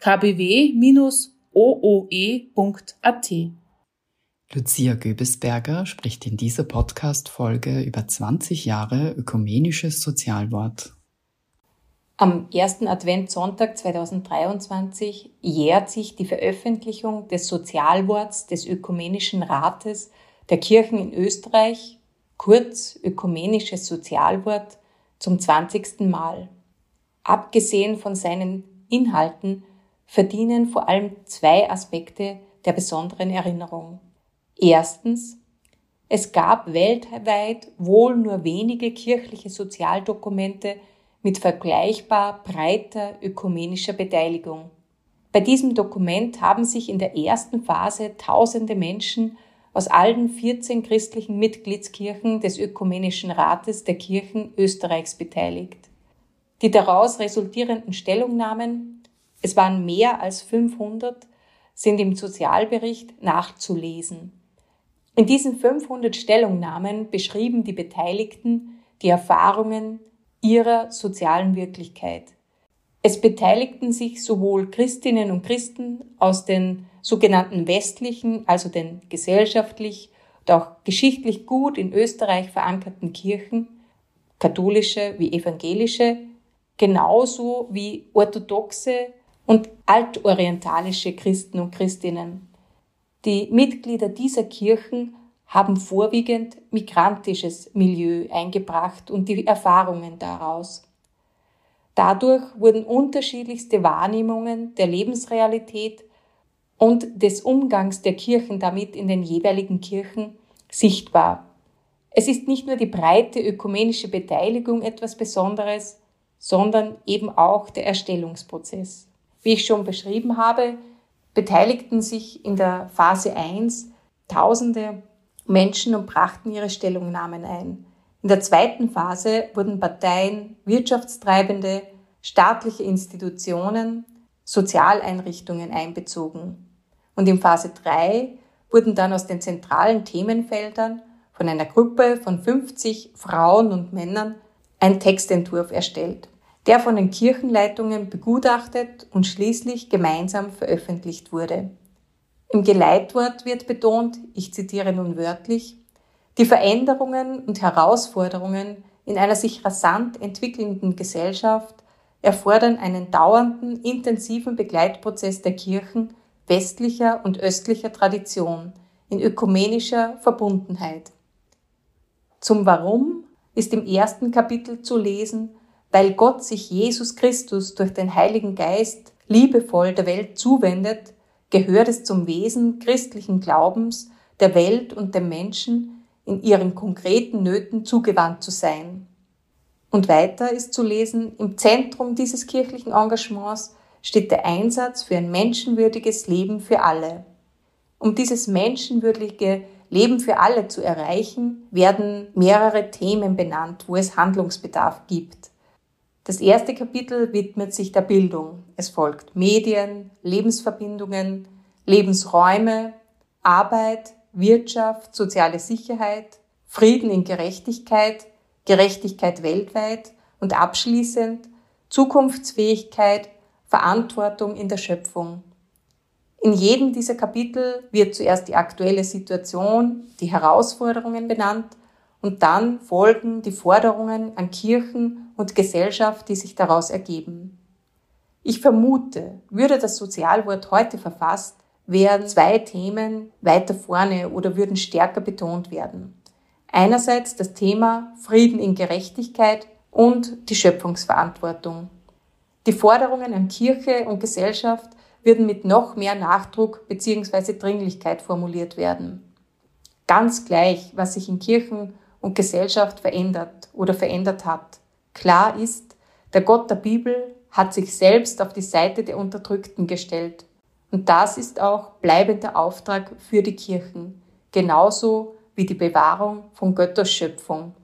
kbw-ooe.at. Lucia Göbesberger spricht in dieser Podcast-Folge über 20 Jahre ökumenisches Sozialwort. Am ersten Adventssonntag 2023 jährt sich die Veröffentlichung des Sozialworts des Ökumenischen Rates der Kirchen in Österreich, kurz Ökumenisches Sozialwort, zum 20. Mal. Abgesehen von seinen Inhalten verdienen vor allem zwei Aspekte der besonderen Erinnerung. Erstens, es gab weltweit wohl nur wenige kirchliche Sozialdokumente mit vergleichbar breiter ökumenischer Beteiligung. Bei diesem Dokument haben sich in der ersten Phase tausende Menschen aus allen 14 christlichen Mitgliedskirchen des Ökumenischen Rates der Kirchen Österreichs beteiligt. Die daraus resultierenden Stellungnahmen es waren mehr als 500, sind im Sozialbericht nachzulesen. In diesen 500 Stellungnahmen beschrieben die Beteiligten die Erfahrungen ihrer sozialen Wirklichkeit. Es beteiligten sich sowohl Christinnen und Christen aus den sogenannten westlichen, also den gesellschaftlich und auch geschichtlich gut in Österreich verankerten Kirchen, katholische wie evangelische, genauso wie orthodoxe und altorientalische Christen und Christinnen. Die Mitglieder dieser Kirchen haben vorwiegend migrantisches Milieu eingebracht und die Erfahrungen daraus. Dadurch wurden unterschiedlichste Wahrnehmungen der Lebensrealität und des Umgangs der Kirchen damit in den jeweiligen Kirchen sichtbar. Es ist nicht nur die breite ökumenische Beteiligung etwas Besonderes, sondern eben auch der Erstellungsprozess. Wie ich schon beschrieben habe, beteiligten sich in der Phase 1 tausende Menschen und brachten ihre Stellungnahmen ein. In der zweiten Phase wurden Parteien, Wirtschaftstreibende, staatliche Institutionen, Sozialeinrichtungen einbezogen. Und in Phase 3 wurden dann aus den zentralen Themenfeldern von einer Gruppe von 50 Frauen und Männern ein Textentwurf erstellt der von den Kirchenleitungen begutachtet und schließlich gemeinsam veröffentlicht wurde. Im Geleitwort wird betont, ich zitiere nun wörtlich, die Veränderungen und Herausforderungen in einer sich rasant entwickelnden Gesellschaft erfordern einen dauernden, intensiven Begleitprozess der Kirchen westlicher und östlicher Tradition in ökumenischer Verbundenheit. Zum Warum ist im ersten Kapitel zu lesen, weil Gott sich Jesus Christus durch den Heiligen Geist liebevoll der Welt zuwendet, gehört es zum Wesen christlichen Glaubens, der Welt und dem Menschen in ihren konkreten Nöten zugewandt zu sein. Und weiter ist zu lesen, im Zentrum dieses kirchlichen Engagements steht der Einsatz für ein menschenwürdiges Leben für alle. Um dieses menschenwürdige Leben für alle zu erreichen, werden mehrere Themen benannt, wo es Handlungsbedarf gibt. Das erste Kapitel widmet sich der Bildung. Es folgt Medien, Lebensverbindungen, Lebensräume, Arbeit, Wirtschaft, soziale Sicherheit, Frieden in Gerechtigkeit, Gerechtigkeit weltweit und abschließend Zukunftsfähigkeit, Verantwortung in der Schöpfung. In jedem dieser Kapitel wird zuerst die aktuelle Situation, die Herausforderungen benannt und dann folgen die Forderungen an Kirchen und Gesellschaft, die sich daraus ergeben. Ich vermute, würde das Sozialwort heute verfasst, wären zwei Themen weiter vorne oder würden stärker betont werden. Einerseits das Thema Frieden in Gerechtigkeit und die Schöpfungsverantwortung. Die Forderungen an Kirche und Gesellschaft würden mit noch mehr Nachdruck bzw. Dringlichkeit formuliert werden. Ganz gleich, was sich in Kirchen und Gesellschaft verändert oder verändert hat. Klar ist, der Gott der Bibel hat sich selbst auf die Seite der Unterdrückten gestellt Und das ist auch bleibender Auftrag für die Kirchen, genauso wie die Bewahrung von Götters Schöpfung.